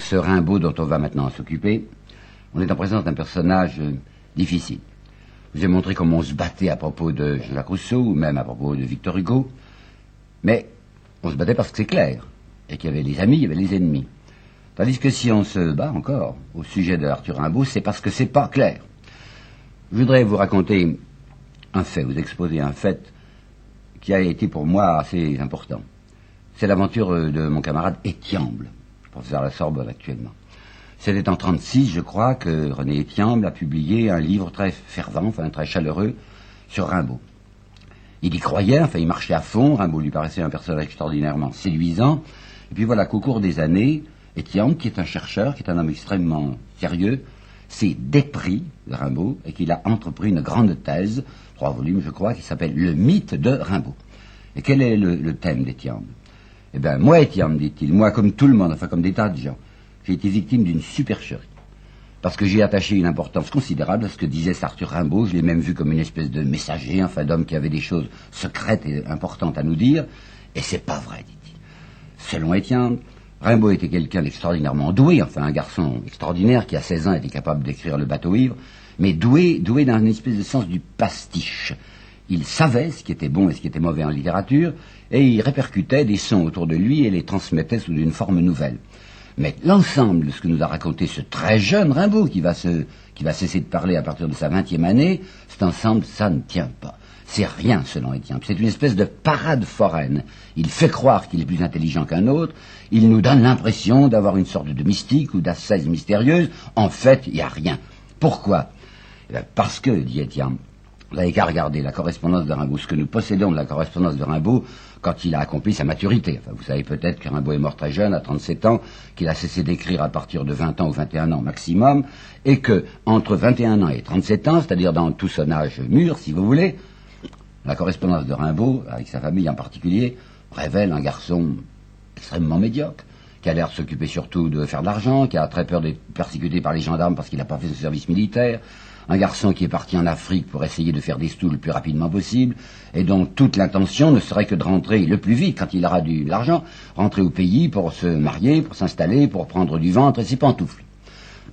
Ce Rimbaud dont on va maintenant s'occuper, on est en présence d'un personnage euh, difficile. Je vous ai montré comment on se battait à propos de Jacques Rousseau, ou même à propos de Victor Hugo, mais on se battait parce que c'est clair, et qu'il y avait les amis, il y avait les ennemis. Tandis que si on se bat encore au sujet de Arthur Rimbaud, c'est parce que c'est pas clair. Je voudrais vous raconter un fait, vous exposer un fait qui a été pour moi assez important. C'est l'aventure euh, de mon camarade Étiamble, professeur à la Sorbonne actuellement. C'était en 36, je crois, que René Étiamble a publié un livre très fervent, enfin très chaleureux, sur Rimbaud. Il y croyait, enfin il marchait à fond, Rimbaud lui paraissait un personnage extraordinairement séduisant, et puis voilà qu'au cours des années, Étiamble, qui est un chercheur, qui est un homme extrêmement sérieux, s'est dépris de Rimbaud et qu'il a entrepris une grande thèse, trois volumes je crois, qui s'appelle Le mythe de Rimbaud. Et quel est le, thème d'Étiamble Eh bien, moi, Étiamble, dit-il, moi, comme tout le monde, enfin comme des tas de gens, j'ai été victime d'une supercherie. Parce que j'ai attaché une importance considérable à ce que disait Arthur Rimbaud, je l'ai même vu comme une espèce de messager, enfin d'homme qui avait des choses secrètes et importantes à nous dire, et c'est pas vrai, dit-il. Selon Étienne, Rimbaud était quelqu'un d'extraordinairement doué, enfin un garçon extraordinaire qui à 16 ans était capable d'écrire le bateau ivre, mais doué, doué une espèce de sens du pastiche. Il savait ce qui était bon et ce qui était mauvais en littérature, et il répercutait des sons autour de lui et les transmettait sous une forme nouvelle. Mais l'ensemble de ce que nous a raconté ce très jeune Rimbaud, qui va, se, qui va cesser de parler à partir de sa vingtième année, cet ensemble, ça ne tient pas. C'est rien selon Étienne. C'est une espèce de parade foraine. Il fait croire qu'il est plus intelligent qu'un autre. Il nous donne l'impression d'avoir une sorte de mystique ou d'assaise mystérieuse. En fait, il n'y a rien. Pourquoi? Eh Parce que, dit Étienne, vous n'avez qu'à regarder la correspondance de Rimbaud, ce que nous possédons de la correspondance de Rimbaud quand il a accompli sa maturité. Vous savez peut-être que Rimbaud est mort très jeune, à 37 ans, qu'il a cessé d'écrire à partir de 20 ans ou 21 ans maximum, et que entre 21 ans et 37 ans, c'est-à-dire dans tout son âge mûr, si vous voulez, la correspondance de Rimbaud, avec sa famille en particulier, révèle un garçon extrêmement médiocre, qui a l'air de s'occuper surtout de faire de l'argent, qui a très peur d'être persécuté par les gendarmes parce qu'il n'a pas fait son service militaire, un garçon qui est parti en Afrique pour essayer de faire des stoules le plus rapidement possible, et dont toute l'intention ne serait que de rentrer le plus vite, quand il aura de l'argent, rentrer au pays pour se marier, pour s'installer, pour prendre du ventre et ses pantoufles.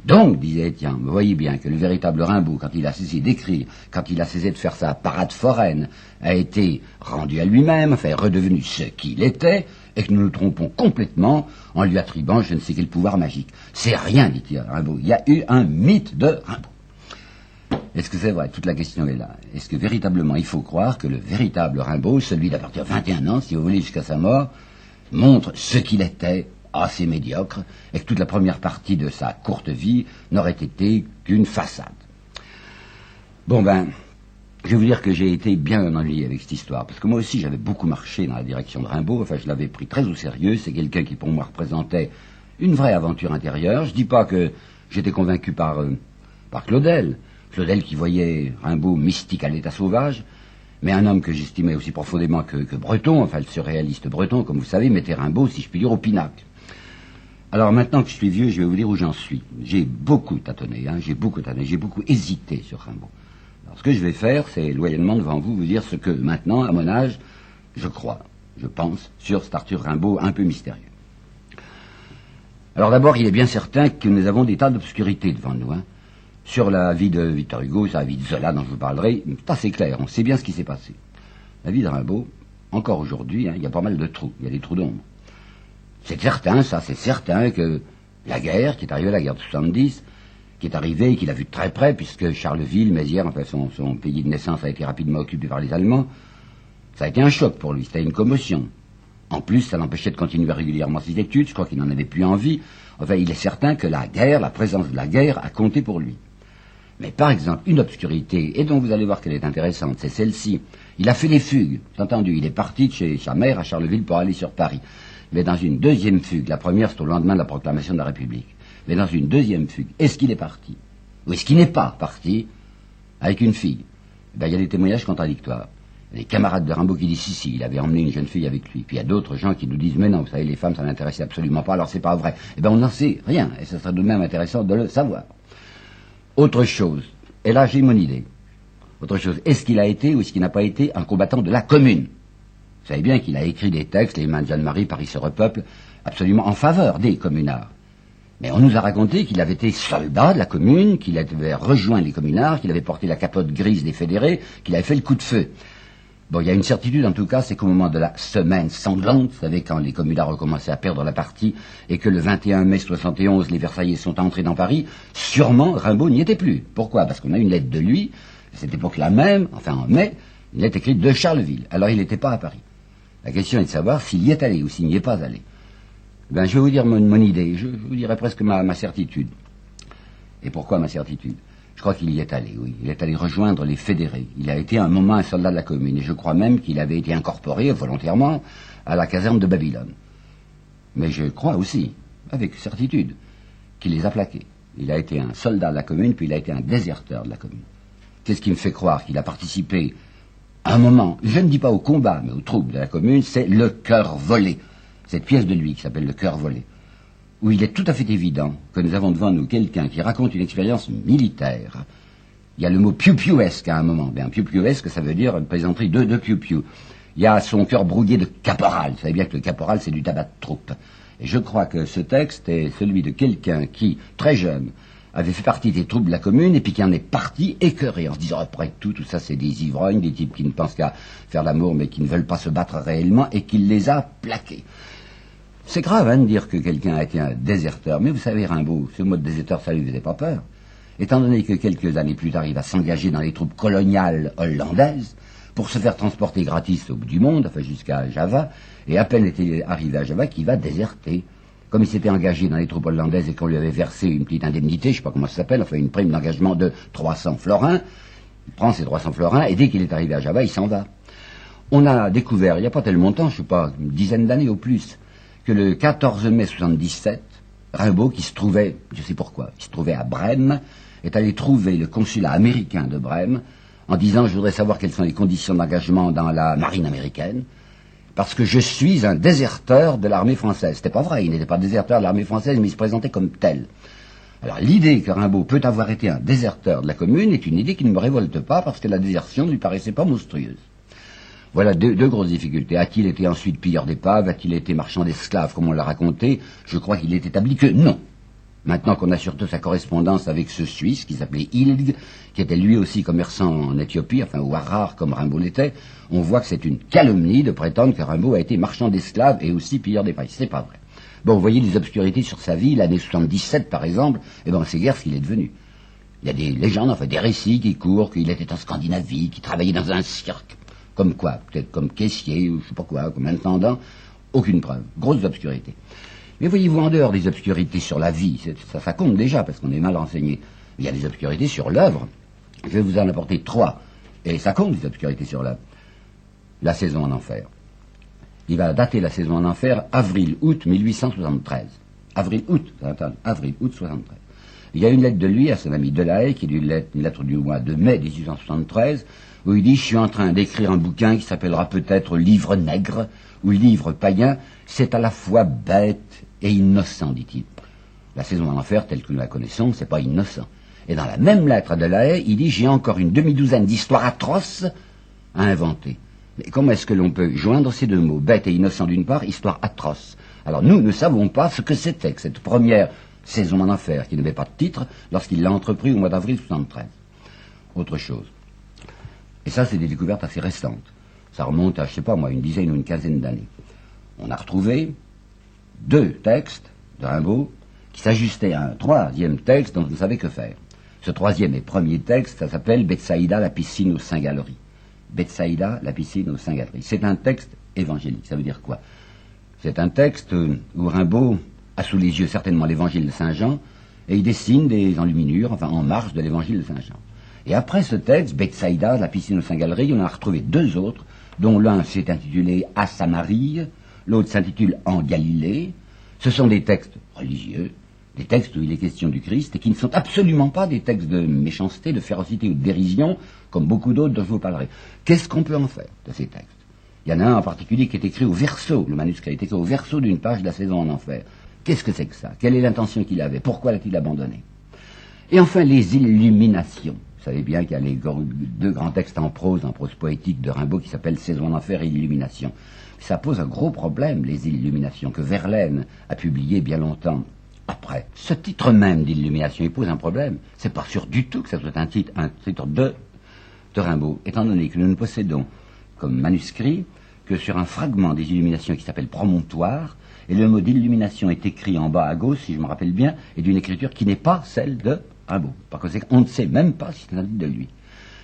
Donc, disait Étienne, vous voyez bien que le véritable Rimbaud, quand il a cessé d'écrire, quand il a cessé de faire sa parade foraine, a été rendu à lui-même, enfin redevenu ce qu'il était, et que nous nous trompons complètement en lui attribuant je ne sais quel pouvoir magique. C'est rien, dit-il Rimbaud. Il y a eu un mythe de Rimbaud. Est-ce que c'est vrai Toute la question est là. Est-ce que véritablement il faut croire que le véritable Rimbaud, celui d'à partir de 21 ans, si vous voulez, jusqu'à sa mort, montre ce qu'il était assez médiocre, et que toute la première partie de sa courte vie n'aurait été qu'une façade? Bon ben, je vais vous dire que j'ai été bien ennuyé avec cette histoire, parce que moi aussi j'avais beaucoup marché dans la direction de Rimbaud, enfin je l'avais pris très au sérieux, c'est quelqu'un qui pour moi représentait une vraie aventure intérieure. Je dis pas que j'étais convaincu par, euh, par Claudel, Claudel qui voyait Rimbaud mystique à l'état sauvage, mais un homme que j'estimais aussi profondément que, Breton, enfin le surréaliste Breton, comme vous savez, mettait Rimbaud, si je puis dire, au pinacle. Alors maintenant que je suis vieux, je vais vous dire où j'en suis. J'ai beaucoup tâtonné, hein, j'ai beaucoup tâtonné, j'ai beaucoup hésité sur Rimbaud. Alors ce que je vais faire, c'est loyalement devant vous vous dire ce que maintenant, à mon âge, je crois, je pense, sur cet Arthur Rimbaud un peu mystérieux. Alors d'abord, il est bien certain que nous avons des tas d'obscurités devant nous. Hein. Sur la vie de Victor Hugo, sur la vie de Zola dont je vous parlerai, c'est assez clair, on sait bien ce qui s'est passé. La vie de Rimbaud, encore aujourd'hui, hein, il y a pas mal de trous, il y a des trous d'ombre. C'est certain, ça, c'est certain que la guerre, qui est arrivée, la guerre de 70, qui est arrivée, qu'il a vu de très près, puisque Charleville, Mézières, enfin son, son, pays de naissance a été rapidement occupé par les Allemands, ça a été un choc pour lui, c'était une commotion. En plus, ça l'empêchait de continuer régulièrement ses études, je crois qu'il n'en avait plus envie. Enfin, il est certain que la guerre, la présence de la guerre a compté pour lui. Mais par exemple, une obscurité, et dont vous allez voir qu'elle est intéressante, c'est celle-ci. Il a fait des fugues, entendu, il est parti de chez sa mère à Charleville pour aller sur Paris mais dans une deuxième fugue, la première c'est au lendemain de la proclamation de la République, mais dans une deuxième fugue, est-ce qu'il est parti? Ou est-ce qu'il n'est pas parti avec une fille? Eh ben, Il y a des témoignages contradictoires. Des camarades de Rimbaud qui disent si, si, il avait emmené une jeune fille avec lui. Puis il y a d'autres gens qui nous disent mais non, vous savez, les femmes, ça n'intéressait absolument pas, alors c'est pas vrai. Eh bien, on n'en sait rien, et ce serait de même intéressant de le savoir. Autre chose, et là j'ai mon idée. Autre chose, est-ce qu'il a été ou est-ce qu'il n'a pas été un combattant de la commune? Vous savez bien qu'il a écrit des textes, les mains de Jeanne-Marie, Paris se repeuple, absolument en faveur des communards. Mais on nous a raconté qu'il avait été soldat de la commune, qu'il avait rejoint les communards, qu'il avait porté la capote grise des fédérés, qu'il avait fait le coup de feu. Bon, il y a une certitude en tout cas, c'est qu'au moment de la semaine sanglante, vous savez, quand les communards ont commencé à perdre la partie et que le 21 mai 71, les Versaillais sont entrés dans Paris, sûrement Rimbaud n'y était plus. Pourquoi? Parce qu'on a une lettre de lui, à cette époque-là même, enfin en mai, une lettre écrite de Charleville. Alors il n'était pas à Paris. La question est de savoir s'il y est allé ou s'il n'y est pas allé. Ben, je vais vous dire mon, idée, je, vous dirais presque ma certitude. Et pourquoi ma certitude? Je crois qu'il y est allé, oui. Il est allé rejoindre les fédérés. Il a été un moment un soldat de la commune. Et je crois même qu'il avait été incorporé volontairement à la caserne de Babylone. Mais je crois aussi, avec certitude, qu'il les a plaqués. Il a été un soldat de la commune, puis il a été un déserteur de la commune. Qu'est-ce qui me fait croire qu'il a participé à un moment, je ne dis pas au combat, mais aux troupes de la commune, c'est le cœur volé. Cette pièce de lui qui s'appelle le cœur volé où il est tout à fait évident que nous avons devant nous quelqu'un qui raconte une expérience militaire. Il y a le mot piou-piouesque à un moment. Bien, piou-piouesque, ça veut dire une plaisanterie de, de piou-piou. Il y a son cœur brouillé de caporal. Vous savez bien que le caporal, c'est du tabac de troupe. Et je crois que ce texte est celui de quelqu'un qui, très jeune, avait fait partie des troupes de la commune et puis qui en est parti écœuré en se disant après tout, tout ça c'est des ivrognes, des types qui ne pensent qu'à faire l'amour mais qui ne veulent pas se battre réellement et qu'il les a plaqués. C'est grave hein, de dire que quelqu'un a été un déserteur, mais vous savez, Rimbaud, ce mot de déserteur, ça lui faisait pas peur. Étant donné que quelques années plus tard, il va s'engager dans les troupes coloniales hollandaises pour se faire transporter gratis au bout du monde, enfin jusqu'à Java, et à peine était arrivé à Java qu'il va déserter. Comme il s'était engagé dans les troupes hollandaises et qu'on lui avait versé une petite indemnité, je sais pas comment ça s'appelle, enfin une prime d'engagement de 300 florins, il prend ses 300 florins et dès qu'il est arrivé à Java, il s'en va. On a découvert, il n'y a pas tellement longtemps, je sais pas, une dizaine d'années au plus, que le 14 mai 77, Rimbaud, qui se trouvait, je sais pourquoi, il se trouvait à Brême, est allé trouver le consulat américain de Brême en disant je voudrais savoir quelles sont les conditions d'engagement dans la marine américaine, parce que je suis un déserteur de l'armée française. C'était pas vrai, il n'était pas déserteur de l'armée française, mais il se présentait comme tel. Alors l'idée que Rimbaud peut avoir été un déserteur de la commune est une idée qui ne me révolte pas parce que la désertion ne lui paraissait pas monstrueuse. Voilà deux, grosses difficultés. A-t-il été ensuite pilleur d'épave? A-t-il été marchand d'esclaves, comme on l'a raconté? Je crois qu'il est établi que non. Maintenant qu'on a surtout sa correspondance avec ce Suisse qui s'appelait Ilg, qui était lui aussi commerçant en Éthiopie, enfin au Harar comme Rimbaud l'était, on voit que c'est une calomnie de prétendre que Rimbaud a été marchand d'esclaves et aussi pilleur d'épave. C'est pas vrai. Bon, vous voyez les obscurités sur sa vie, l'année 77 par exemple, et eh ben c'est guère ce qu'il est devenu. Il y a des légendes, enfin des récits qui courent, qu'il était en Scandinavie, qu'il travaillait dans un cirque. Comme quoi Peut-être comme caissier ou je sais pas quoi, comme intendant. Aucune preuve. Grosse obscurité. Mais voyez-vous, en dehors des obscurités sur la vie, ça, compte déjà parce qu'on est mal renseigné. Il y a des obscurités sur l'œuvre. Je vais vous en apporter trois. Et ça compte des obscurités sur l'œuvre. La saison en enfer. Il va dater la saison en enfer avril-août 1873. Avril-août, avril-août 73. Il y a une lettre de lui à son ami Delahaye, qui est une lettre, une lettre du mois de mai 1873, où il dit Je suis en train d'écrire un bouquin qui s'appellera peut-être Livre nègre ou Livre païen. C'est à la fois bête et innocent, dit-il. La saison en enfer, telle que nous la connaissons, c'est pas innocent. Et dans la même lettre de la haie, il dit J'ai encore une demi-douzaine d'histoires atroces à inventer. Mais comment est-ce que l'on peut joindre ces deux mots, bête et innocent d'une part, histoire atroce? Alors nous ne savons pas ce que c'était que cette première saison en enfer, qui n'avait pas de titre, lorsqu'il l'a entrepris au mois d'avril 73. Autre chose. Et ça, c'est des découvertes assez récentes. Ça remonte à, je sais pas moi, une dizaine ou une quinzaine d'années. On a retrouvé deux textes de Rimbaud qui s'ajustaient à un troisième texte dont on ne savait que faire. Ce troisième et premier texte, ça s'appelle Betsaïda, la piscine aux Saint-Galeries. Betsaïda, la piscine aux Saint-Galeries. C'est un texte évangélique. Ça veut dire quoi? C'est un texte où Rimbaud a sous les yeux certainement l'évangile de Saint Jean et il dessine des enluminures, enfin en marge de l'évangile de Saint Jean. Et après ce texte, Bethsaïda, la piscine aux Saint-Galeries, on a retrouvé deux autres, dont l'un s'est intitulé À Samarie, l'autre s'intitule En Galilée. Ce sont des textes religieux, des textes où il est question du Christ, et qui ne sont absolument pas des textes de méchanceté, de férocité ou de dérision, comme beaucoup d'autres dont je vous parlerai. Qu'est-ce qu'on peut en faire de ces textes? Il y en a un en particulier qui est écrit au verso, le manuscrit est écrit au verso d'une page de la saison en enfer. Qu'est-ce que c'est que ça? Quelle est l'intention qu'il avait? Pourquoi l'a-t-il abandonné? Et enfin, les illuminations. Vous savez bien qu'il y a les deux grands textes en prose, en prose poétique de Rimbaud qui s'appellent Saison d'enfer et Illumination. Ça pose un gros problème, les illuminations, que Verlaine a publié bien longtemps après. Ce titre même d'illumination, il pose un problème. C'est pas sûr du tout que ça soit un titre, un titre de, de Rimbaud, étant donné que nous ne possédons comme manuscrit que sur un fragment des illuminations qui s'appelle Promontoire, et le mot d'illumination est écrit en bas à gauche, si je me rappelle bien, et d'une écriture qui n'est pas celle de Rimbaud. Par conséquent, on ne sait même pas si c'est un de lui.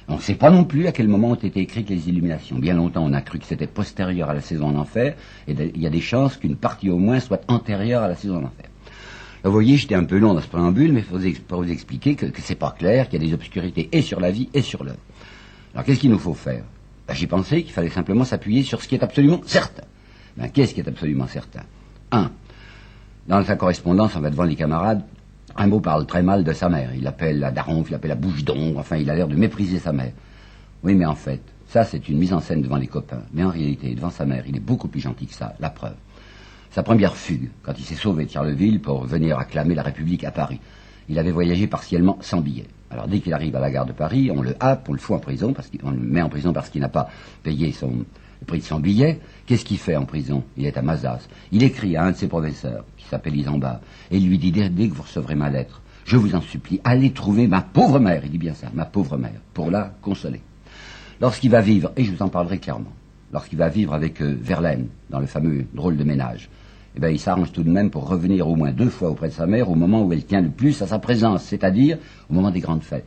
On ne sait pas non plus à quel moment ont été écrites les illuminations. Bien longtemps, on a cru que c'était postérieur à la saison en enfer, et il y a des chances qu'une partie au moins soit antérieure à la saison en enfer. vous voyez, j'étais un peu long dans ce préambule, mais pour vous, vous expliquer que, que c'est pas clair, qu'il y a des obscurités et sur la vie et sur l'œuvre. Alors qu'est-ce qu'il nous faut faire? Ben, J'ai pensé qu'il fallait simplement s'appuyer sur ce qui est absolument certain. Ben, qu'est-ce qui est absolument certain? Un, dans sa correspondance, en va devant les camarades, Rimbaud parle très mal de sa mère. Il l'appelle la daronfe, il l'appelle la bouche d'ombre, enfin il a l'air de mépriser sa mère. Oui, mais en fait, ça c'est une mise en scène devant les copains. Mais en réalité, devant sa mère, il est beaucoup plus gentil que ça, la preuve. Sa première fugue, quand il s'est sauvé de Charleville pour venir acclamer la République à Paris. Il avait voyagé partiellement sans billet. Alors dès qu'il arrive à la gare de Paris, on le happe, on le fout en prison, parce le met en prison parce qu'il n'a pas payé son, le prix de son billet. Qu'est-ce qu'il fait en prison? Il est à Mazas. Il écrit à un de ses professeurs, qui s'appelle Isambard, et il lui dit, dès que vous recevrez ma lettre, je vous en supplie, allez trouver ma pauvre mère, il dit bien ça, ma pauvre mère, pour la consoler. Lorsqu'il va vivre, et je vous en parlerai clairement, lorsqu'il va vivre avec euh, Verlaine, dans le fameux drôle de ménage, eh bien, il s'arrange tout de même pour revenir au moins deux fois auprès de sa mère au moment où elle tient le plus à sa présence, c'est-à-dire au moment des grandes fêtes.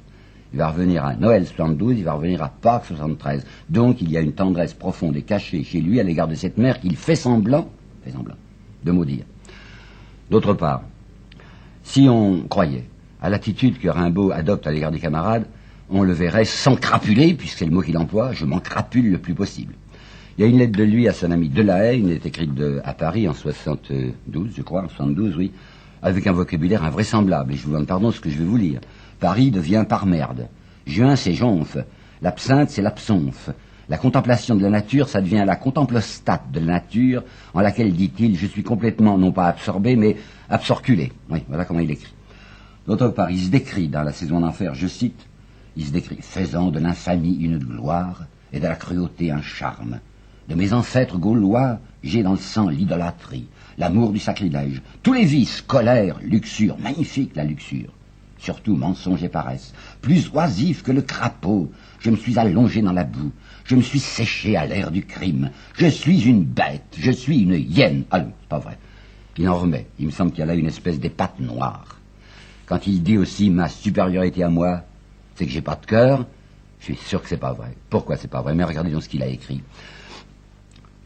Il va revenir à Noël 72, il va revenir à Pâques 73. Donc il y a une tendresse profonde et cachée chez lui à l'égard de cette mère qu'il fait semblant, fait semblant, de maudire. D'autre part, si on croyait à l'attitude que Rimbaud adopte à l'égard des camarades, on le verrait s'encrapuler, puisque c'est le mot qu'il emploie, je m'en crapule le plus possible. Il y a une lettre de lui à son ami Delahaye, une lettre écrite à Paris en 72, je crois, en 72, oui, avec un vocabulaire invraisemblable, et je vous demande pardon ce que je vais vous lire. Paris devient par merde. Juin, c'est jonf. L'absinthe, c'est l'absonfe. La contemplation de la nature, ça devient la contemplostate de la nature, en laquelle, dit-il, je suis complètement, non pas absorbé, mais absorculé. Oui, voilà comment il écrit. D'autre part, il se décrit dans la saison d'enfer, je cite, il se décrit faisant de l'infamie une gloire et de la cruauté un charme. De mes ancêtres gaulois, j'ai dans le sang l'idolâtrie, l'amour du sacrilège, tous les vices, colère, luxure, magnifique la luxure surtout mensonge et paresse, plus oisif que le crapaud. Je me suis allongé dans la boue, je me suis séché à l'air du crime. Je suis une bête, je suis une hyène. Ah non, c'est pas vrai. Il en remet. Il me semble qu'il y a là une espèce d'épate noire. Quand il dit aussi ma supériorité à moi, c'est que j'ai pas de cœur, je suis sûr que c'est pas vrai. Pourquoi c'est pas vrai? Mais regardez donc ce qu'il a écrit.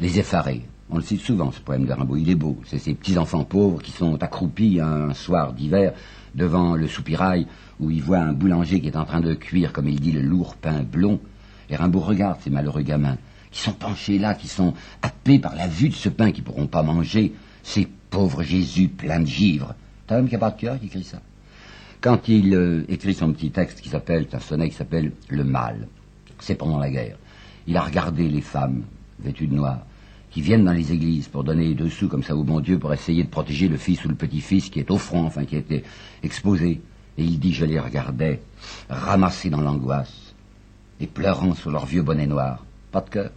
Les effarés. On le cite souvent, ce poème de Rimbaud. Il est beau. C'est ces petits enfants pauvres qui sont accroupis un soir d'hiver devant le soupirail où il voit un boulanger qui est en train de cuire, comme il dit, le lourd pain blond. Et Rimbaud regarde ces malheureux gamins qui sont penchés là, qui sont happés par la vue de ce pain qu'ils ne pourront pas manger, ces pauvres Jésus pleins de givre. T'as homme qui n'a pas de cœur qui écrit ça? Quand il euh, écrit son petit texte qui s'appelle, un sonnet qui s'appelle Le mal, c'est pendant la guerre. Il a regardé les femmes vêtues de noir, qui viennent dans les églises pour donner deux sous comme ça au bon Dieu pour essayer de protéger le fils ou le petit-fils qui est au front, enfin qui a été exposé. Et il dit, je les regardais, ramassés dans l'angoisse, et pleurant sur leur vieux bonnet noir. Pas de cœur.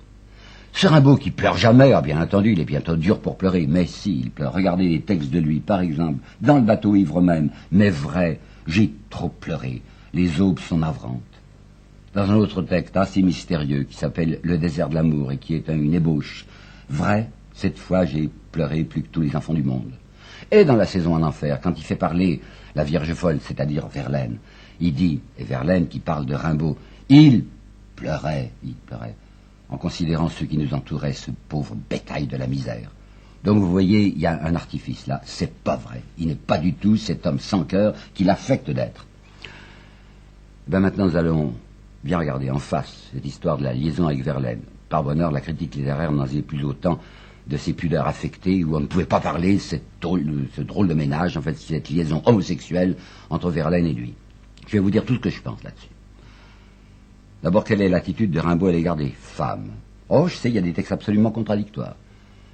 Ce Rimbaud qui pleure jamais, ah, bien entendu, il est bientôt dur pour pleurer, mais si, il pleure. Regardez les textes de lui, par exemple, dans le bateau ivre même, mais vrai, j'ai trop pleuré, les aubes sont navrantes. Dans un autre texte assez mystérieux qui s'appelle Le désert de l'amour et qui est une ébauche Vrai, cette fois j'ai pleuré plus que tous les enfants du monde. Et dans la saison en enfer, quand il fait parler la Vierge folle, c'est-à-dire Verlaine, il dit, et Verlaine qui parle de Rimbaud, il pleurait, il pleurait, en considérant ceux qui nous entouraient, ce pauvre bétail de la misère. Donc vous voyez, il y a un artifice là, c'est pas vrai. Il n'est pas du tout cet homme sans cœur qu'il affecte d'être. Ben maintenant nous allons bien regarder en face cette histoire de la liaison avec Verlaine par bonheur, la critique littéraire n'en disait plus autant de ces pudeurs affectées où on ne pouvait pas parler de ce drôle de ménage, en fait, cette liaison homosexuelle entre Verlaine et lui. Je vais vous dire tout ce que je pense là-dessus. D'abord, quelle est l'attitude de Rimbaud à l'égard des femmes? Oh, je sais, il y a des textes absolument contradictoires.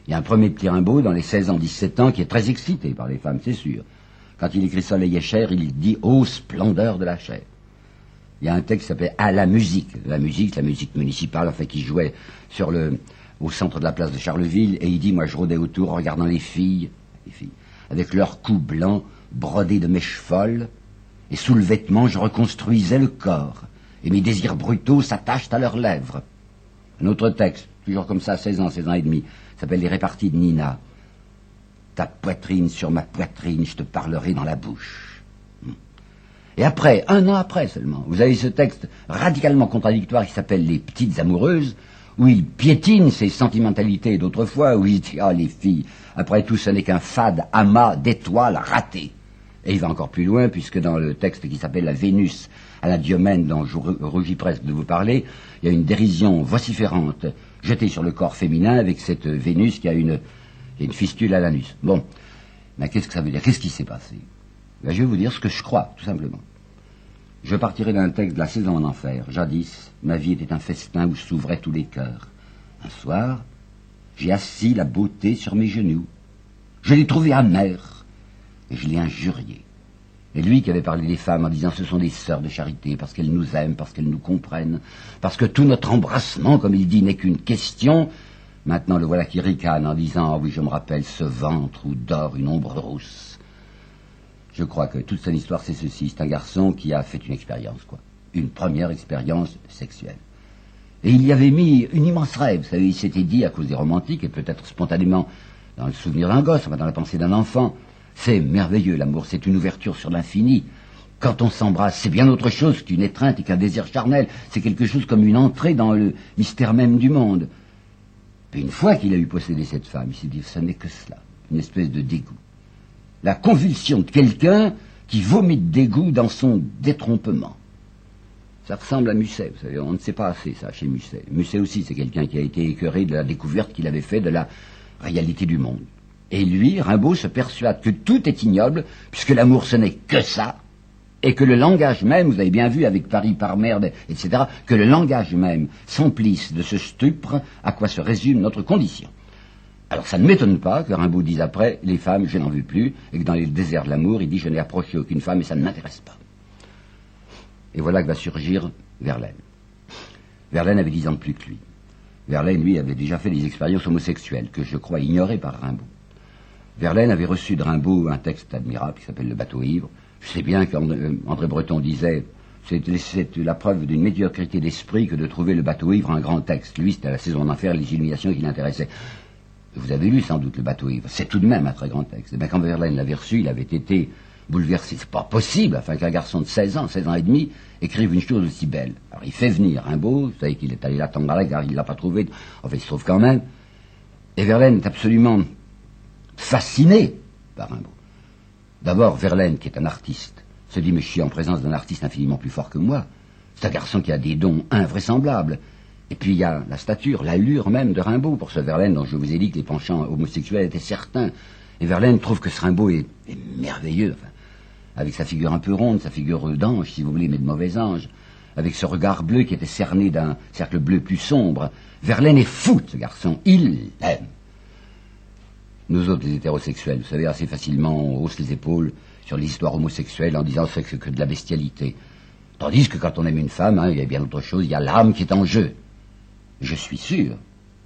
Il y a un premier petit Rimbaud dans les 16 ans, 17 ans qui est très excité par les femmes, c'est sûr. Quand il écrit Soleil et chair, il dit Ô splendeur de la chair il y a un texte qui s'appelait À la musique. La musique, la musique municipale, en fait, qui jouait sur le, au centre de la place de Charleville, et il dit, moi je rôdais autour en regardant les filles, les filles, avec leurs coups blancs, brodé de mèches folles, et sous le vêtement je reconstruisais le corps, et mes désirs brutaux s'attachent à leurs lèvres. Un autre texte, toujours comme ça, 16 ans, 16 ans et demi, s'appelle Les réparties de Nina. Ta poitrine sur ma poitrine, je te parlerai dans la bouche. Et après, un an après seulement, vous avez ce texte radicalement contradictoire qui s'appelle Les petites amoureuses, où il piétine ses sentimentalités d'autrefois, où il dit, ah les filles, après tout ce n'est qu'un fade amas d'étoiles ratées. Et il va encore plus loin, puisque dans le texte qui s'appelle La Vénus à la Diomène, dont je rougis presque de vous parler, il y a une dérision vociférante jetée sur le corps féminin avec cette Vénus qui a une, une fistule à l'anus. Bon, mais qu'est-ce que ça veut dire? Qu'est-ce qui s'est passé? Ben, Je vais vous dire ce que je crois, tout simplement. Je partirai d'un texte de la saison en enfer. Jadis, ma vie était un festin où s'ouvraient tous les cœurs. Un soir, j'ai assis la beauté sur mes genoux. Je l'ai trouvée amère et je l'ai injuriée. Et lui qui avait parlé des femmes en disant ce sont des sœurs de charité, parce qu'elles nous aiment, parce qu'elles nous comprennent, parce que tout notre embrassement, comme il dit, n'est qu'une question, maintenant le voilà qui ricane en disant, ah oui, je me rappelle ce ventre où dort une ombre rousse. Je crois que toute son histoire, c'est ceci. C'est un garçon qui a fait une expérience, quoi. Une première expérience sexuelle. Et il y avait mis une immense rêve. Vous savez, il s'était dit, à cause des romantiques, et peut-être spontanément dans le souvenir d'un gosse, enfin dans la pensée d'un enfant, c'est merveilleux, l'amour, c'est une ouverture sur l'infini. Quand on s'embrasse, c'est bien autre chose qu'une étreinte et qu'un désir charnel. C'est quelque chose comme une entrée dans le mystère même du monde. Et une fois qu'il a eu possédé cette femme, il s'est dit, ce n'est que cela, une espèce de dégoût. La convulsion de quelqu'un qui vomit de dégoût dans son détrompement. Ça ressemble à Musset, vous savez, on ne sait pas assez ça chez Musset. Musset aussi, c'est quelqu'un qui a été écœuré de la découverte qu'il avait fait de la réalité du monde. Et lui, Rimbaud, se persuade que tout est ignoble, puisque l'amour ce n'est que ça, et que le langage même, vous avez bien vu avec Paris par merde, etc., que le langage même s'emplisse de ce stupre à quoi se résume notre condition. Alors ça ne m'étonne pas que Rimbaud dise après, les femmes, je n'en veux plus, et que dans les déserts de l'amour, il dit, je n'ai approché aucune femme et ça ne m'intéresse pas. Et voilà que va surgir Verlaine. Verlaine avait dix ans de plus que lui. Verlaine, lui, avait déjà fait des expériences homosexuelles que je crois ignorées par Rimbaud. Verlaine avait reçu de Rimbaud un texte admirable qui s'appelle Le bateau ivre. Je sais bien qu'André Breton disait c'est la preuve d'une médiocrité d'esprit que de trouver le bateau ivre un grand texte. Lui, c'était la saison d'enfer, les illuminations qui l'intéressaient. Vous avez lu sans doute le bateau ivre. C'est tout de même un très grand texte. Et bien, quand Verlaine l'avait reçu, il avait été bouleversé. C'est pas possible, afin qu'un garçon de 16 ans, 16 ans et demi, écrive une chose aussi belle. Alors, il fait venir Rimbaud, vous savez qu'il est allé l'attendre à la gare, il l'a pas trouvé. En fait, il se trouve quand même. Et Verlaine est absolument fasciné par Rimbaud. D'abord, Verlaine, qui est un artiste, se dit, mais je suis en présence d'un artiste infiniment plus fort que moi. C'est un garçon qui a des dons invraisemblables. Et puis il y a la stature, l'allure même de Rimbaud, pour ce Verlaine dont je vous ai dit que les penchants homosexuels étaient certains. Et Verlaine trouve que ce Rimbaud est, merveilleux, avec sa figure un peu ronde, sa figure d'ange, si vous voulez, mais de mauvais ange, avec ce regard bleu qui était cerné d'un cercle bleu plus sombre. Verlaine est fou ce garçon, il l'aime. Nous autres, les hétérosexuels, vous savez, assez facilement, on hausse les épaules sur l'histoire homosexuelle en disant que c'est que de la bestialité. Tandis que quand on aime une femme, hein, il y a bien autre chose, il y a l'âme qui est en jeu. Je suis sûr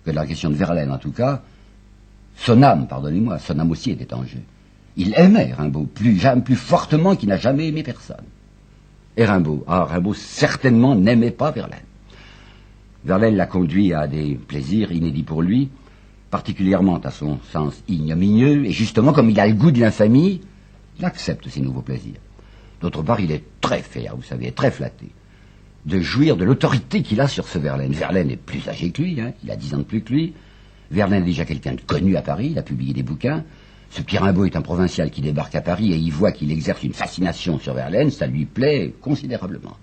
que dans la question de Verlaine, en tout cas, son âme, pardonnez-moi, son âme aussi était en jeu. Il aimait Rimbaud plus, plus fortement qu'il n'a jamais aimé personne. Et Rimbaud, ah, Rimbaud certainement n'aimait pas Verlaine. Verlaine l'a conduit à des plaisirs inédits pour lui, particulièrement à son sens ignominieux, et justement comme il a le goût de l'infamie, il accepte ces nouveaux plaisirs. D'autre part, il est très fier, vous savez, très flatté, de jouir de l'autorité qu'il a sur ce Verlaine. Verlaine est plus âgé que lui, hein, il a dix ans de plus que lui. Verlaine est déjà quelqu'un de connu à Paris, il a publié des bouquins. Ce Pierre Rimbaud est un provincial qui débarque à Paris et il voit qu'il exerce une fascination sur Verlaine, ça lui plaît considérablement.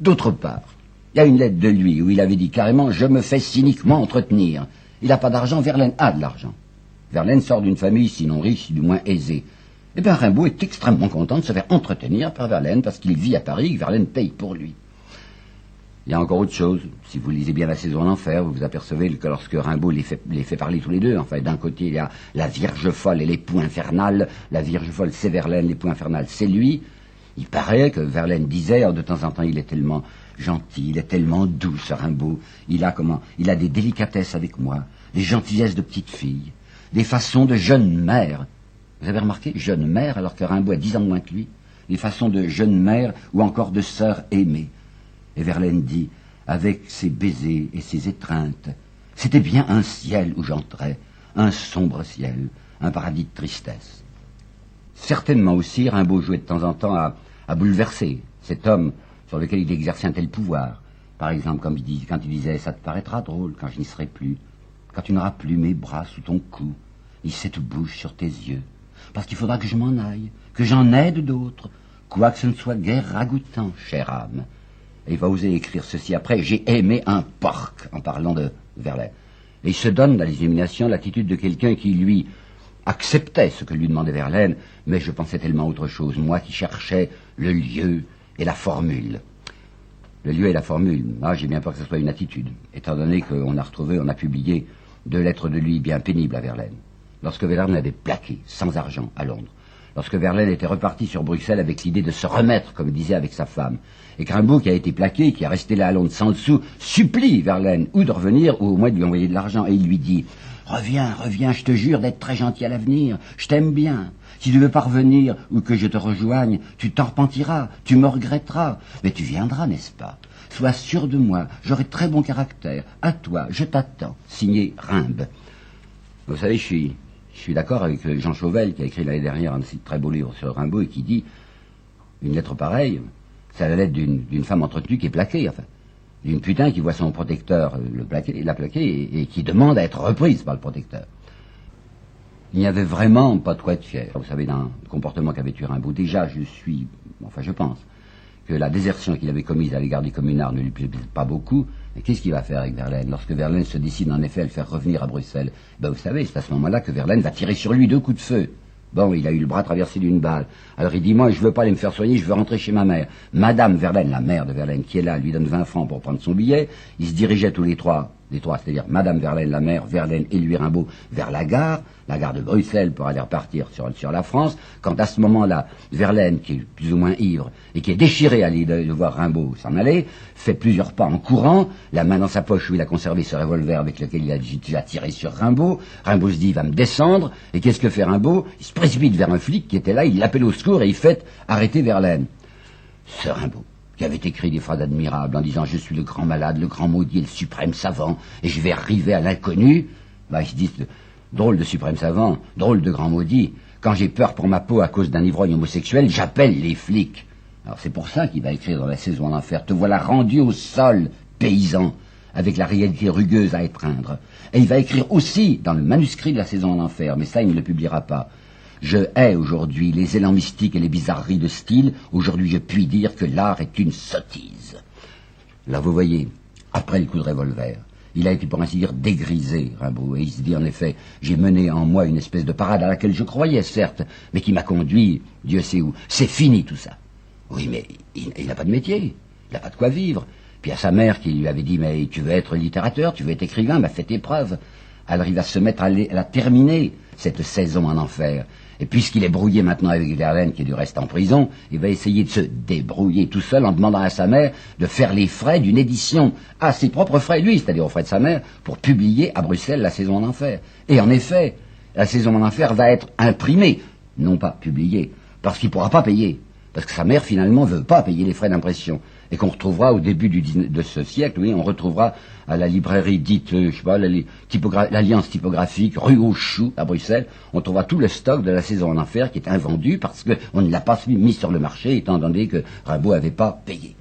D'autre part, il y a une lettre de lui où il avait dit carrément Je me fais cyniquement entretenir. Il n'a pas d'argent, Verlaine a de l'argent. Verlaine sort d'une famille sinon riche, du moins aisée. Eh bien, Rimbaud est extrêmement content de se faire entretenir par Verlaine parce qu'il vit à Paris et que Verlaine paye pour lui. Il y a encore autre chose. Si vous lisez bien la saison d'enfer, vous vous apercevez que lorsque Rimbaud les fait, parler tous les deux, enfin, d'un côté, il y a la Vierge folle et l'époux infernal. La Vierge folle, c'est Verlaine, l'époux infernal, c'est lui. Il paraît que Verlaine disait, de temps en temps, il est tellement gentil, il est tellement doux, ce Rimbaud. Il a comment Il a des délicatesses avec moi, des gentillesses de petite fille, des façons de jeune mère. Vous avez remarqué Jeune mère, alors que Rimbaud a dix ans de moins que lui. Les façons de jeune mère ou encore de sœur aimée. Et Verlaine dit, avec ses baisers et ses étreintes, c'était bien un ciel où j'entrais, un sombre ciel, un paradis de tristesse. Certainement aussi, Rimbaud jouait de temps en temps à, bouleverser cet homme sur lequel il exerçait un tel pouvoir. Par exemple, comme il dit, quand il disait Ça te paraîtra drôle quand je n'y serai plus, quand tu n'auras plus mes bras sous ton cou, ni cette bouche sur tes yeux, parce qu'il faudra que je m'en aille, que j'en aide d'autres, quoique ce ne soit guère ragoûtant, chère âme. Et il va oser écrire ceci après J'ai aimé un porc, en parlant de Verlaine. Et il se donne dans les l'attitude de quelqu'un qui, lui, acceptait ce que lui demandait Verlaine, mais je pensais tellement autre chose, moi qui cherchais le lieu et la formule. Le lieu et la formule, ah, j'ai bien peur que ce soit une attitude, étant donné qu'on a retrouvé, on a publié deux lettres de lui bien pénibles à Verlaine. Lorsque Verlaine avait plaqué, sans argent, à Londres, lorsque Verlaine était reparti sur Bruxelles avec l'idée de se remettre, comme disait avec sa femme, et Grimbaud, qui a été plaqué, qui a resté là à Londres sans dessous, supplie Verlaine ou de revenir, ou au moins de lui envoyer de l'argent, et il lui dit Reviens, reviens, je te jure d'être très gentil à l'avenir, je t'aime bien. Si tu veux pas revenir ou que je te rejoigne, tu t'en repentiras, tu me regretteras, mais tu viendras, n'est-ce pas? Sois sûr de moi, j'aurai très bon caractère. À toi, je t'attends. Signé Rimbe. Vous savez, je je suis d'accord avec Jean Chauvel, qui a écrit l'année dernière un très beau livre sur Rimbaud, et qui dit une lettre pareille, c'est la lettre d'une femme entretenue qui est plaquée, enfin, d'une putain qui voit son protecteur le plaquer, la plaquer et, qui demande à être reprise par le protecteur. Il n'y avait vraiment pas de quoi être fier. Vous savez, le comportement qu'avait eu Rimbaud, déjà, je suis, enfin, je pense que la désertion qu'il avait commise à l'égard des communards ne lui plaisait pas beaucoup. Qu'est-ce qu'il va faire avec Verlaine Lorsque Verlaine se décide en effet à le faire revenir à Bruxelles, ben vous savez, c'est à ce moment-là que Verlaine va tirer sur lui deux coups de feu. Bon, il a eu le bras traversé d'une balle. Alors il dit, moi, je veux pas aller me faire soigner, je veux rentrer chez ma mère. Madame Verlaine, la mère de Verlaine, qui est là, lui donne 20 francs pour prendre son billet. Ils se dirigeaient tous les trois, les trois, c'est-à-dire Madame Verlaine, la mère, Verlaine et lui Rimbaud, vers la gare, la gare de Bruxelles pour aller repartir sur, sur la France. Quand à ce moment-là, Verlaine, qui est plus ou moins ivre, et qui est déchiré à l'idée de voir Rimbaud s'en aller, fait plusieurs pas en courant, la main dans sa poche où il a conservé ce revolver avec lequel il a déjà tiré sur Rimbaud. Rimbaud se dit, il va me descendre, et qu'est-ce que fait Rimbaud? Il se précipite vers un flic qui était là, il l'appelle au secours et il fait arrêter Verlaine. Ce Rimbaud qui avait écrit des phrases admirables en disant je suis le grand malade, le grand maudit, le suprême savant, et je vais arriver à l'inconnu, bah ils se disent drôle de suprême savant, drôle de grand maudit. Quand j'ai peur pour ma peau à cause d'un ivrogne homosexuel, j'appelle les flics. Alors c'est pour ça qu'il va écrire dans la saison d'enfer Te voilà rendu au sol, paysan, avec la réalité rugueuse à étreindre. Et il va écrire aussi dans le manuscrit de la saison d'enfer, mais ça il ne le publiera pas. Je hais aujourd'hui les élans mystiques et les bizarreries de style. Aujourd'hui, je puis dire que l'art est une sottise. Là, vous voyez, après le coup de revolver, il a été, pour ainsi dire, dégrisé, Rimbaud. Et il se dit, en effet, j'ai mené en moi une espèce de parade à laquelle je croyais, certes, mais qui m'a conduit, Dieu sait où. C'est fini, tout ça. Oui, mais il, n'a pas de métier. Il n'a pas de quoi vivre. Puis à sa mère qui lui avait dit, mais tu veux être littérateur, tu veux être écrivain, fais tes preuves. Alors il va se mettre à, la terminer, cette saison en enfer. Et puisqu'il est brouillé maintenant avec Verlaine, qui est du reste en prison, il va essayer de se débrouiller tout seul en demandant à sa mère de faire les frais d'une édition à ses propres frais, lui, c'est-à-dire aux frais de sa mère, pour publier à Bruxelles la saison en enfer. Et en effet, la saison en enfer va être imprimée, non pas publiée, parce qu'il ne pourra pas payer. Parce que sa mère, finalement, ne veut pas payer les frais d'impression et qu'on retrouvera au début de ce siècle, oui, on retrouvera à la librairie dite, euh, je sais pas, l'Alliance typographique, rue aux Choux, à Bruxelles, on trouvera tout le stock de la saison en enfer qui est invendu parce qu'on ne l'a pas mis sur le marché, étant donné que Rimbaud n'avait pas payé.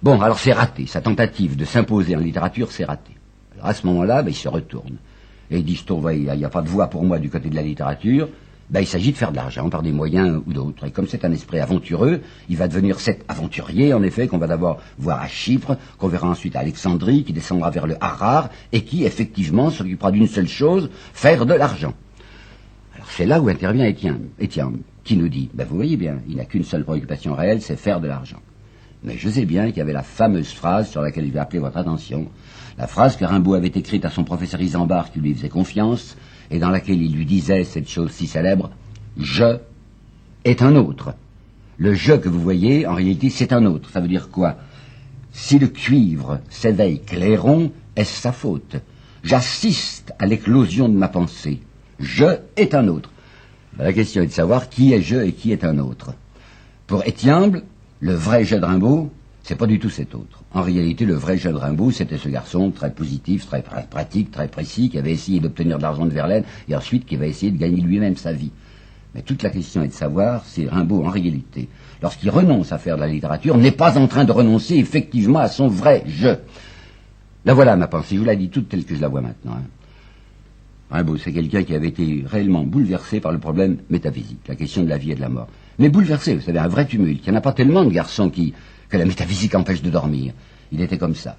Bon, alors c'est raté, sa tentative de s'imposer en littérature, c'est raté. Alors à ce moment-là, ben, il se retourne. Et il dit, il n'y a, pas de voix pour moi du côté de la littérature, ben, il s'agit de faire de l'argent par des moyens ou d'autres. Et comme c'est un esprit aventureux, il va devenir cet aventurier, en effet, qu'on va d'abord voir à Chypre, qu'on verra ensuite à Alexandrie, qui descendra vers le Harar, et qui, effectivement, s'occupera d'une seule chose, faire de l'argent. Alors c'est là où intervient Étienne, Étienne qui nous dit, ben, vous voyez bien, il n'a qu'une seule préoccupation réelle, c'est faire de l'argent. Mais je sais bien qu'il y avait la fameuse phrase sur laquelle je vais appeler votre attention, la phrase que Rimbaud avait écrite à son professeur Isambard qui lui faisait confiance, et dans laquelle il lui disait cette chose si célèbre, je est un autre. Le je que vous voyez, en réalité, c'est un autre. Ça veut dire quoi? Si le cuivre s'éveille clairon, est-ce sa faute? J'assiste à l'éclosion de ma pensée. Je est un autre. La question est de savoir qui est je et qui est un autre. Pour Étienne, le vrai je de Rimbaud, c'est pas du tout cet autre. En réalité, le vrai jeune Rimbaud, c'était ce garçon très positif, très pratique, très précis, qui avait essayé d'obtenir de l'argent de Verlaine, et ensuite qui va essayer de gagner lui-même sa vie. Mais toute la question est de savoir si Rimbaud, en réalité, lorsqu'il renonce à faire de la littérature, n'est pas en train de renoncer effectivement à son vrai je. La voilà ma pensée, je vous la dis toute telle que je la vois maintenant. Hein. Rimbaud, c'est quelqu'un qui avait été réellement bouleversé par le problème métaphysique, la question de la vie et de la mort. Mais bouleversé, vous savez, un vrai tumulte. Il n'y en a pas tellement de garçons qui, que la métaphysique empêche de dormir. Il était comme ça.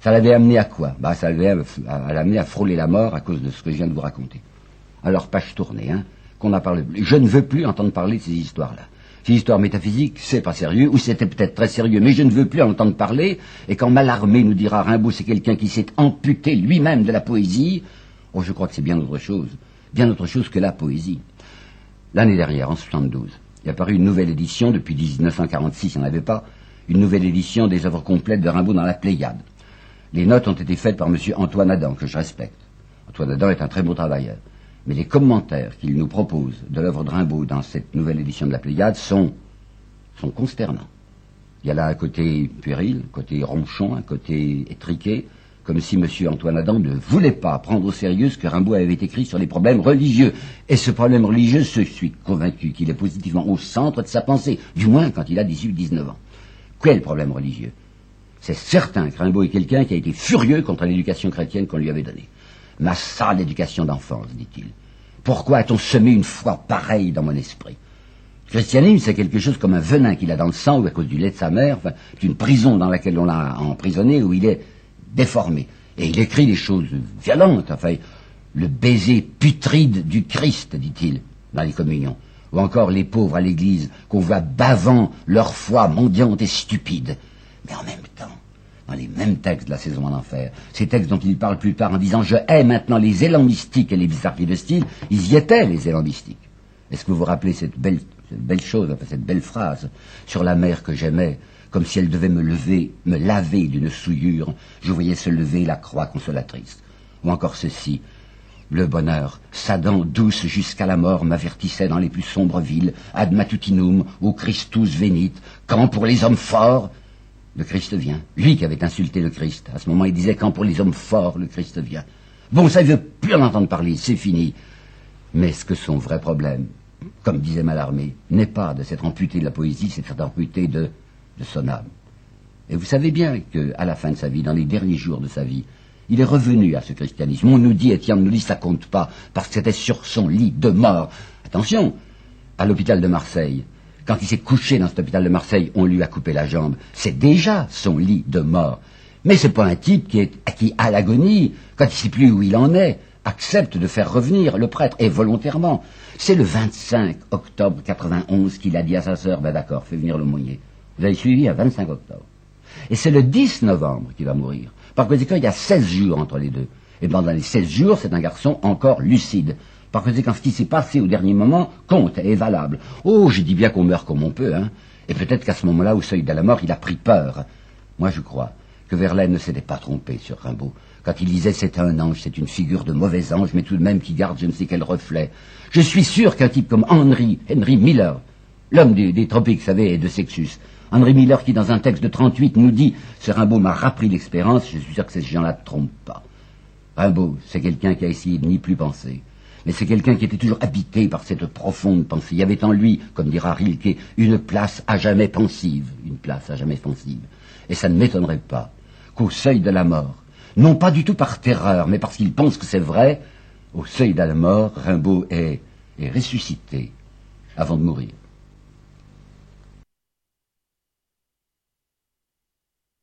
Ça l'avait amené à quoi? Bah, Ça l'avait amené à frôler la mort à cause de ce que je viens de vous raconter. Alors, page tournée, hein, qu'on a parlé. Je ne veux plus entendre parler de ces histoires-là. Ces histoires métaphysiques, c'est pas sérieux, ou c'était peut-être très sérieux, mais je ne veux plus en entendre parler, et quand Malarmé nous dira Rimbaud, c'est quelqu'un qui s'est amputé lui-même de la poésie, oh, je crois que c'est bien autre chose, bien autre chose que la poésie. L'année dernière, en 72, il y a paru une nouvelle édition, depuis 1946, il n'y en avait pas, une nouvelle édition des œuvres complètes de Rimbaud dans la Pléiade. Les notes ont été faites par M. Antoine Adam, que je respecte. Antoine Adam est un très beau travailleur. Mais les commentaires qu'il nous propose de l'œuvre de Rimbaud dans cette nouvelle édition de la Pléiade sont, sont consternants. Il y a là un côté puéril, un côté ronchon, un côté étriqué, comme si M. Antoine Adam ne voulait pas prendre au sérieux ce que Rimbaud avait écrit sur les problèmes religieux. Et ce problème religieux, je suis convaincu qu'il est positivement au centre de sa pensée, du moins quand il a 18-19 ans. Quel problème religieux? C'est certain que Rimbaud est quelqu'un qui a été furieux contre l'éducation chrétienne qu'on lui avait donnée. Ma sale éducation d'enfance, dit-il. Pourquoi a-t-on semé une foi pareille dans mon esprit? Le christianisme, c'est quelque chose comme un venin qu'il a dans le sang ou à cause du lait de sa mère, enfin, une prison dans laquelle on l'a emprisonné, où il est déformé. Et il écrit des choses violentes, enfin, le baiser putride du Christ, dit-il, dans les communions ou encore les pauvres à l'église, qu'on voit bavant leur foi mendiante et stupide. Mais en même temps, dans les mêmes textes de la saison en enfer, ces textes dont il parle plus tard en disant je hais maintenant les élans mystiques et les bizarreries de style, ils y étaient les élans mystiques. Est-ce que vous vous rappelez cette belle, belle chose, cette belle phrase sur la mer que j'aimais, comme si elle devait me lever, me laver d'une souillure, je voyais se lever la croix consolatrice. Ou encore ceci, le bonheur, sa dent douce jusqu'à la mort, m'avertissait dans les plus sombres villes, ad matutinum, ou Christus venit, quand pour les hommes forts, le Christ vient. Lui qui avait insulté le Christ. À ce moment, il disait, quand pour les hommes forts, le Christ vient. Bon, ça, il veut plus en entendre parler, c'est fini. Mais ce que son vrai problème, comme disait Mallarmé, n'est pas de s'être amputé de la poésie, c'est de s'être amputé de, de son âme. Et vous savez bien qu'à la fin de sa vie, dans les derniers jours de sa vie, il est revenu à ce christianisme. On nous dit, Étienne nous dit, ça compte pas, parce que c'était sur son lit de mort. Attention, à l'hôpital de Marseille, quand il s'est couché dans cet hôpital de Marseille, on lui a coupé la jambe. C'est déjà son lit de mort. Mais c'est pas un type qui est, qui, à l'agonie, quand il sait plus où il en est, accepte de faire revenir le prêtre, et volontairement. C'est le 25 octobre 91 qu'il a dit à sa sœur, ben d'accord, fais venir le l'aumônier. Vous avez suivi à 25 octobre. Et c'est le 10 novembre qu'il va mourir. Par conséquent, il y a 16 jours entre les deux. Et pendant les 16 jours, c'est un garçon encore lucide. Par conséquent, ce qui s'est passé au dernier moment compte et est valable. Oh, je dis bien qu'on meurt comme on peut, hein. Et peut-être qu'à ce moment-là, au seuil de la mort, il a pris peur. Moi, je crois que Verlaine ne s'était pas trompé sur Rimbaud. Quand il disait c'est un ange, c'est une figure de mauvais ange, mais tout de même qui garde je ne sais quel reflet. Je suis sûr qu'un type comme Henry, Henry Miller, l'homme des, des tropiques, vous savez, et de Sexus, Henri Miller qui, dans un texte de 38, nous dit « Ce Rimbaud m'a rappris l'expérience, je suis sûr que ces gens-là ne trompent pas. » Rimbaud, c'est quelqu'un qui a essayé de n'y plus penser. Mais c'est quelqu'un qui était toujours habité par cette profonde pensée. Il y avait en lui, comme dira Rilke, une place à jamais pensive, une place à jamais pensive. Et ça ne m'étonnerait pas qu'au seuil de la mort, non pas du tout par terreur, mais parce qu'il pense que c'est vrai, au seuil de la mort, Rimbaud est, est ressuscité avant de mourir.